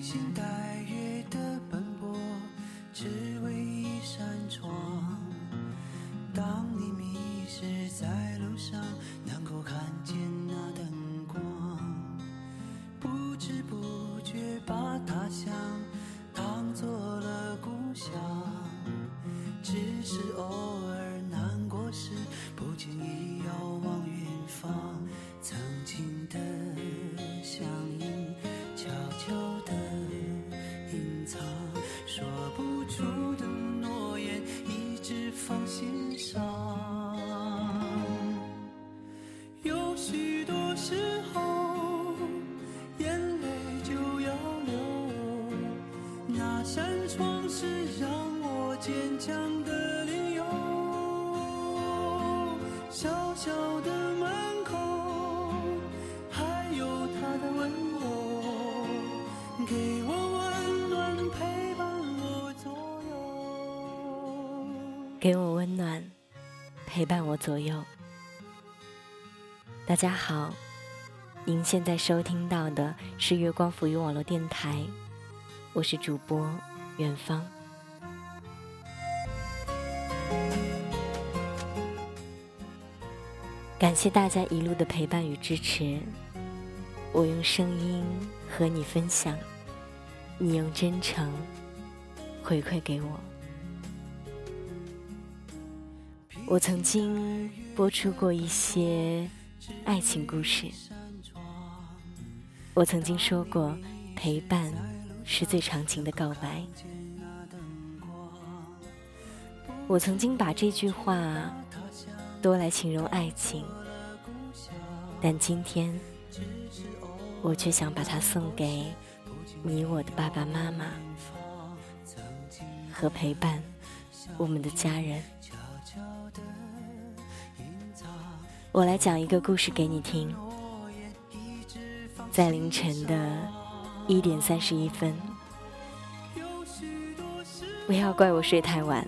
披星戴月的小的门口，还有他的温柔，给我温暖，陪伴我左右。给我温暖，陪伴我左右。大家好，您现在收听到的是月光浮语网络电台，我是主播远方。感谢大家一路的陪伴与支持，我用声音和你分享，你用真诚回馈给我。我曾经播出过一些爱情故事，我曾经说过，陪伴是最长情的告白。我曾经把这句话多来形容爱情，但今天我却想把它送给你我的爸爸妈妈和陪伴我们的家人。我来讲一个故事给你听。在凌晨的一点三十一分，不要怪我睡太晚。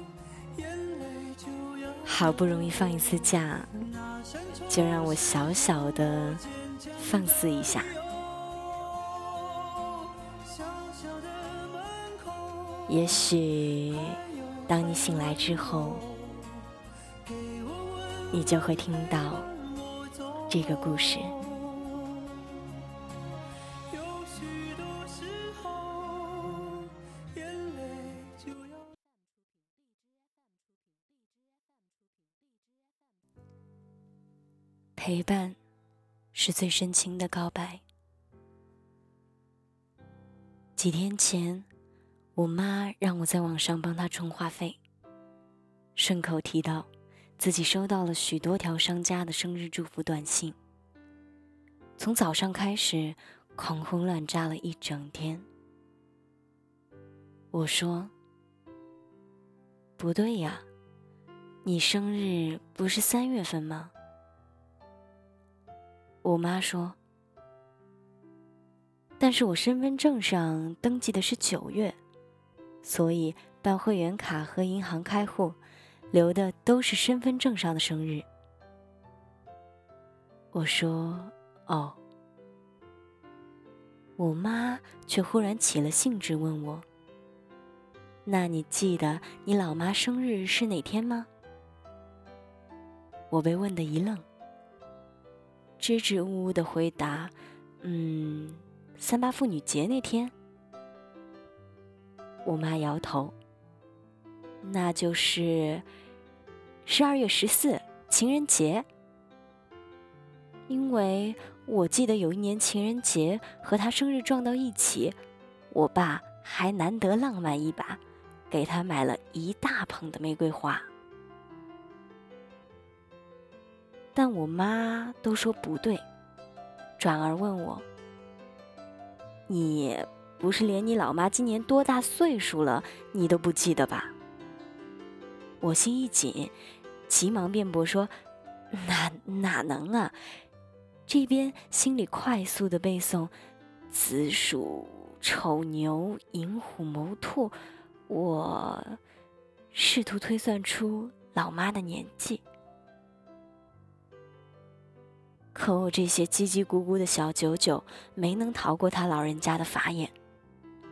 好不容易放一次假，就让我小小的放肆一下。也许当你醒来之后，你就会听到这个故事。是最深情的告白。几天前，我妈让我在网上帮她充话费，顺口提到自己收到了许多条商家的生日祝福短信，从早上开始狂轰乱炸了一整天。我说：“不对呀，你生日不是三月份吗？”我妈说：“但是我身份证上登记的是九月，所以办会员卡和银行开户留的都是身份证上的生日。”我说：“哦。”我妈却忽然起了兴致问我：“那你记得你老妈生日是哪天吗？”我被问得一愣。支支吾吾的回答：“嗯，三八妇女节那天。”我妈摇头：“那就是十二月十四，情人节。因为我记得有一年情人节和她生日撞到一起，我爸还难得浪漫一把，给她买了一大捧的玫瑰花。”但我妈都说不对，转而问我：“你不是连你老妈今年多大岁数了，你都不记得吧？”我心一紧，急忙辩驳说：“哪哪能啊！”这边心里快速的背诵：“子鼠、丑牛、寅虎、卯兔。”我试图推算出老妈的年纪。可我这些叽叽咕咕的小九九没能逃过他老人家的法眼。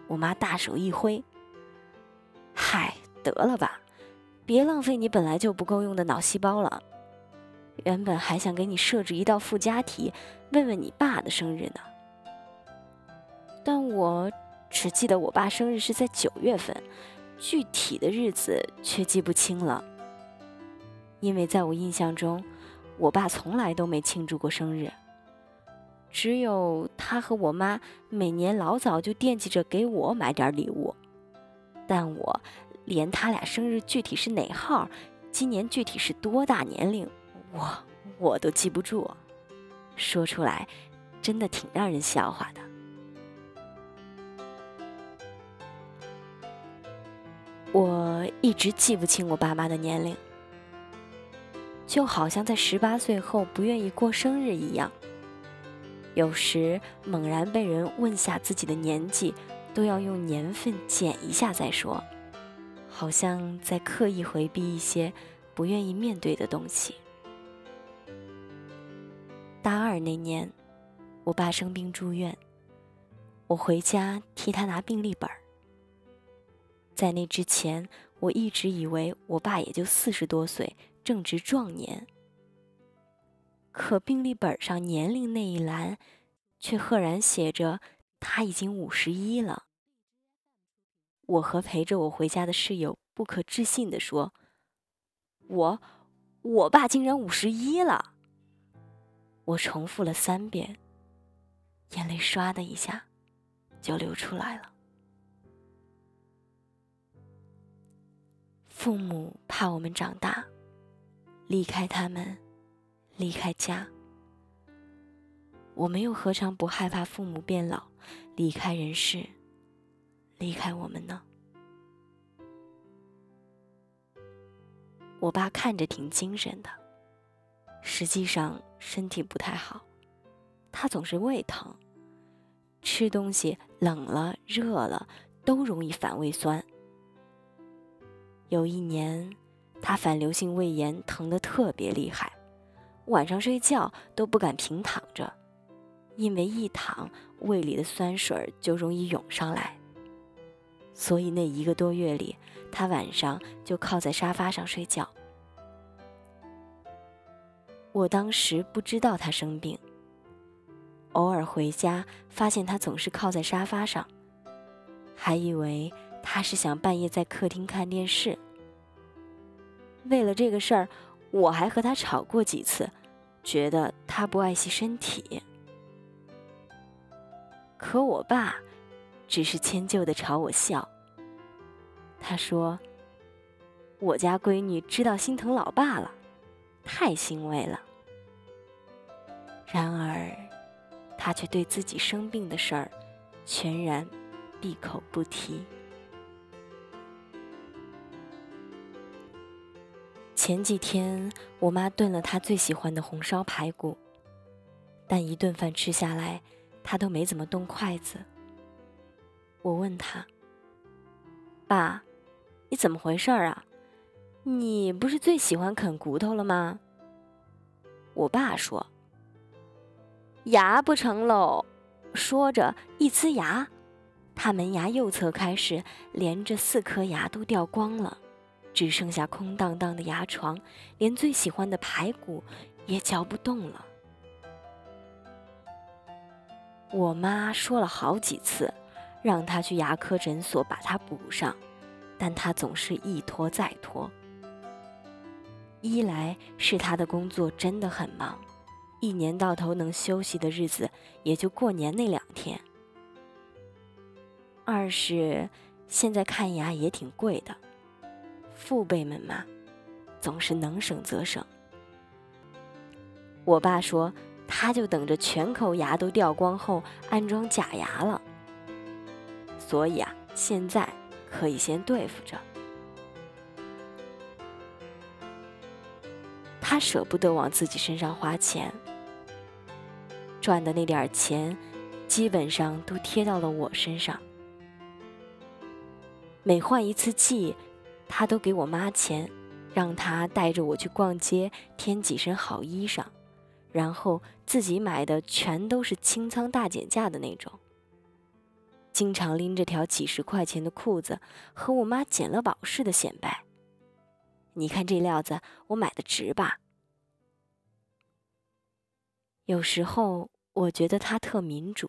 我妈大手一挥：“嗨，得了吧，别浪费你本来就不够用的脑细胞了。原本还想给你设置一道附加题，问问你爸的生日呢。但我只记得我爸生日是在九月份，具体的日子却记不清了。因为在我印象中，我爸从来都没庆祝过生日。”只有他和我妈每年老早就惦记着给我买点礼物，但我连他俩生日具体是哪号，今年具体是多大年龄，我我都记不住，说出来真的挺让人笑话的。我一直记不清我爸妈的年龄，就好像在十八岁后不愿意过生日一样。有时猛然被人问下自己的年纪，都要用年份减一下再说，好像在刻意回避一些不愿意面对的东西。大二那年，我爸生病住院，我回家替他拿病历本。在那之前，我一直以为我爸也就四十多岁，正值壮年。可病历本上年龄那一栏，却赫然写着他已经五十一了。我和陪着我回家的室友不可置信地说：“我，我爸竟然五十一了。”我重复了三遍，眼泪唰的一下就流出来了。父母怕我们长大，离开他们。离开家，我们又何尝不害怕父母变老，离开人世，离开我们呢？我爸看着挺精神的，实际上身体不太好，他总是胃疼，吃东西冷了热了都容易反胃酸。有一年，他反流性胃炎疼得特别厉害。晚上睡觉都不敢平躺着，因为一躺胃里的酸水就容易涌上来。所以那一个多月里，他晚上就靠在沙发上睡觉。我当时不知道他生病，偶尔回家发现他总是靠在沙发上，还以为他是想半夜在客厅看电视。为了这个事儿，我还和他吵过几次。觉得他不爱惜身体，可我爸只是迁就的朝我笑。他说：“我家闺女知道心疼老爸了，太欣慰了。”然而，他却对自己生病的事儿全然闭口不提。前几天，我妈炖了她最喜欢的红烧排骨，但一顿饭吃下来，她都没怎么动筷子。我问她：“爸，你怎么回事儿啊？你不是最喜欢啃骨头了吗？”我爸说：“牙不成喽。”说着一呲牙，他门牙右侧开始连着四颗牙都掉光了。只剩下空荡荡的牙床，连最喜欢的排骨也嚼不动了。我妈说了好几次，让他去牙科诊所把它补上，但他总是一拖再拖。一来是他的工作真的很忙，一年到头能休息的日子也就过年那两天；二是现在看牙也挺贵的。父辈们嘛，总是能省则省。我爸说，他就等着全口牙都掉光后安装假牙了。所以啊，现在可以先对付着。他舍不得往自己身上花钱，赚的那点钱，基本上都贴到了我身上。每换一次季。他都给我妈钱，让她带着我去逛街，添几身好衣裳，然后自己买的全都是清仓大减价的那种。经常拎着条几十块钱的裤子，和我妈捡了宝似的显摆。你看这料子，我买的值吧？有时候我觉得他特民主，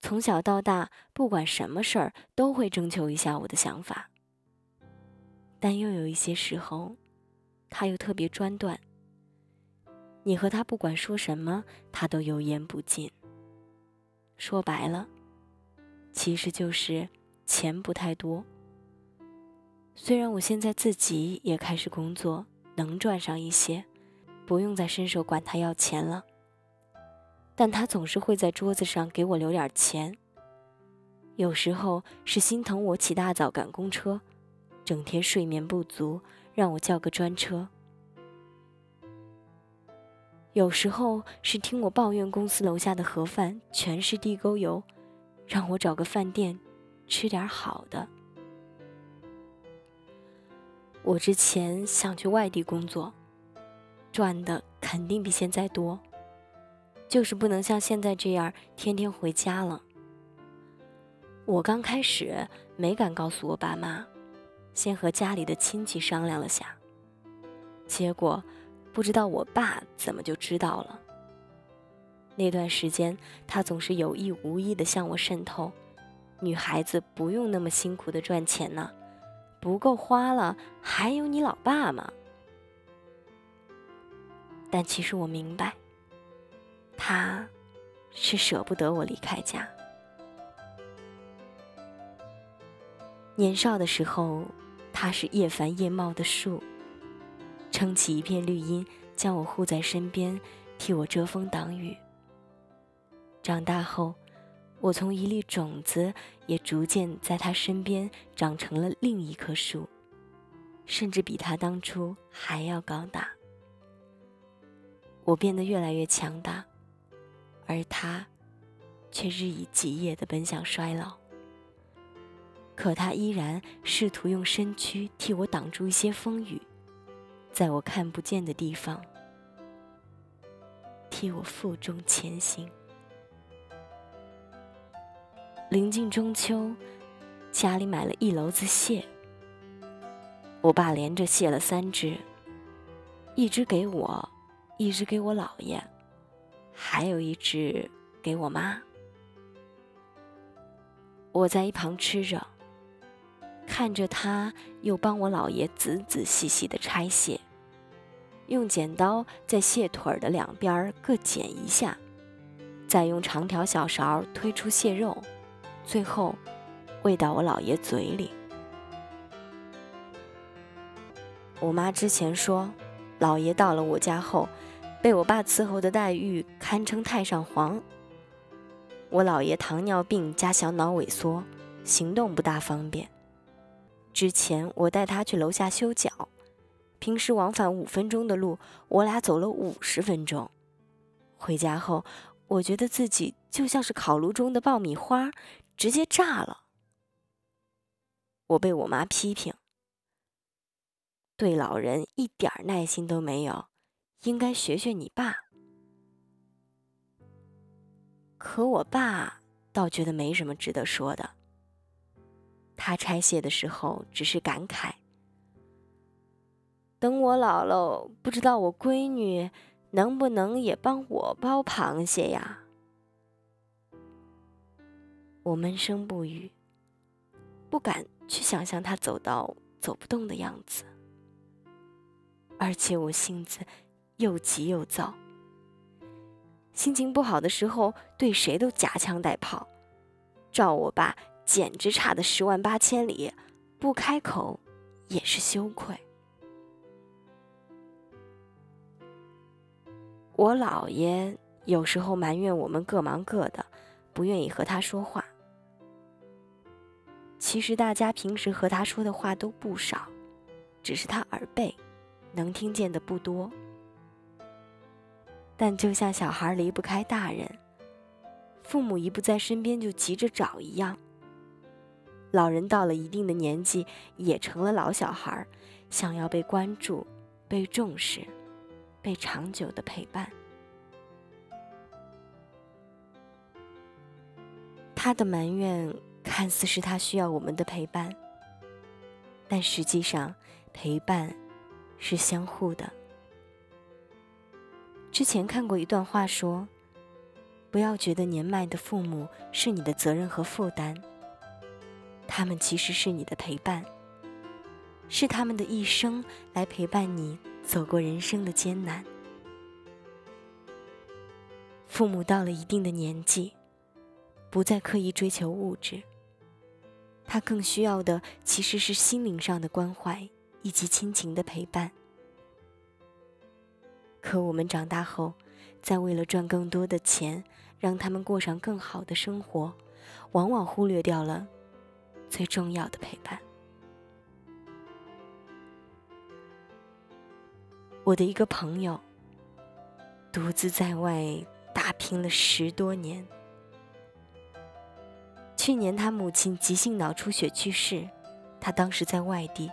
从小到大，不管什么事儿都会征求一下我的想法。但又有一些时候，他又特别专断。你和他不管说什么，他都油盐不进。说白了，其实就是钱不太多。虽然我现在自己也开始工作，能赚上一些，不用再伸手管他要钱了，但他总是会在桌子上给我留点钱。有时候是心疼我起大早赶公车，整天睡眠不足，让我叫个专车；有时候是听我抱怨公司楼下的盒饭全是地沟油，让我找个饭店吃点好的。我之前想去外地工作，赚的肯定比现在多，就是不能像现在这样天天回家了。我刚开始没敢告诉我爸妈，先和家里的亲戚商量了下，结果不知道我爸怎么就知道了。那段时间，他总是有意无意的向我渗透，女孩子不用那么辛苦的赚钱呢。不够花了，还有你老爸嘛？但其实我明白，他是舍不得我离开家。年少的时候，它是叶繁叶茂的树，撑起一片绿荫，将我护在身边，替我遮风挡雨。长大后。我从一粒种子，也逐渐在他身边长成了另一棵树，甚至比他当初还要高大。我变得越来越强大，而他却日以继夜地奔向衰老。可他依然试图用身躯替我挡住一些风雨，在我看不见的地方，替我负重前行。临近中秋，家里买了一篓子蟹。我爸连着卸了三只，一只给我，一只给我姥爷，还有一只给我妈。我在一旁吃着，看着他又帮我姥爷仔仔细细的拆蟹，用剪刀在蟹腿的两边各剪一下，再用长条小勺推出蟹肉。最后，喂到我姥爷嘴里。我妈之前说，姥爷到了我家后，被我爸伺候的待遇堪称太上皇。我姥爷糖尿病加小脑萎缩，行动不大方便。之前我带他去楼下修脚，平时往返五分钟的路，我俩走了五十分钟。回家后，我觉得自己就像是烤炉中的爆米花。直接炸了！我被我妈批评，对老人一点耐心都没有，应该学学你爸。可我爸倒觉得没什么值得说的。他拆卸的时候只是感慨：等我老了，不知道我闺女能不能也帮我剥螃蟹呀？我闷声不语，不敢去想象他走到走不动的样子，而且我性子又急又躁，心情不好的时候对谁都夹枪带炮，照我爸简直差的十万八千里，不开口也是羞愧。我姥爷有时候埋怨我们各忙各的，不愿意和他说话。其实大家平时和他说的话都不少，只是他耳背，能听见的不多。但就像小孩离不开大人，父母一不在身边就急着找一样。老人到了一定的年纪，也成了老小孩，想要被关注、被重视、被长久的陪伴。他的埋怨看似是他需要我们的陪伴，但实际上陪伴是相互的。之前看过一段话说：“不要觉得年迈的父母是你的责任和负担，他们其实是你的陪伴，是他们的一生来陪伴你走过人生的艰难。”父母到了一定的年纪，不再刻意追求物质，他更需要的其实是心灵上的关怀以及亲情的陪伴。可我们长大后，在为了赚更多的钱，让他们过上更好的生活，往往忽略掉了最重要的陪伴。我的一个朋友，独自在外。打拼了十多年。去年他母亲急性脑出血去世，他当时在外地，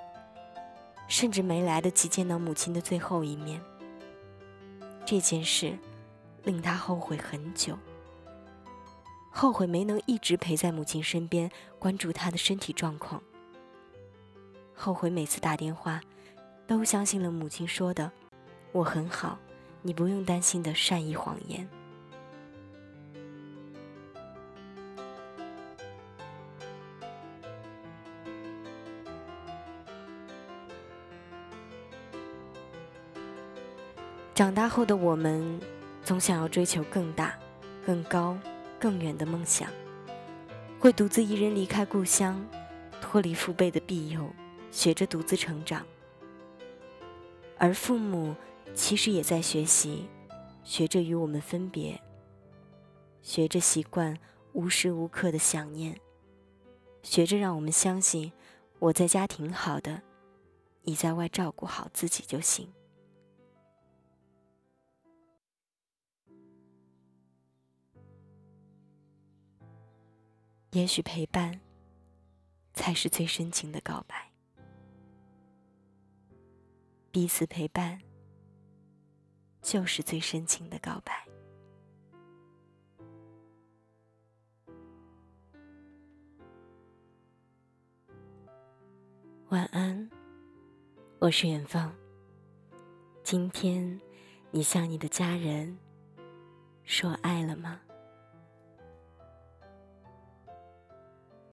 甚至没来得及见到母亲的最后一面。这件事令他后悔很久，后悔没能一直陪在母亲身边，关注她的身体状况。后悔每次打电话，都相信了母亲说的“我很好，你不用担心”的善意谎言。长大后的我们，总想要追求更大、更高、更远的梦想，会独自一人离开故乡，脱离父辈的庇佑，学着独自成长。而父母其实也在学习，学着与我们分别，学着习惯无时无刻的想念，学着让我们相信我在家挺好的，你在外照顾好自己就行。也许陪伴，才是最深情的告白。彼此陪伴，就是最深情的告白。晚安，我是远方。今天，你向你的家人说爱了吗？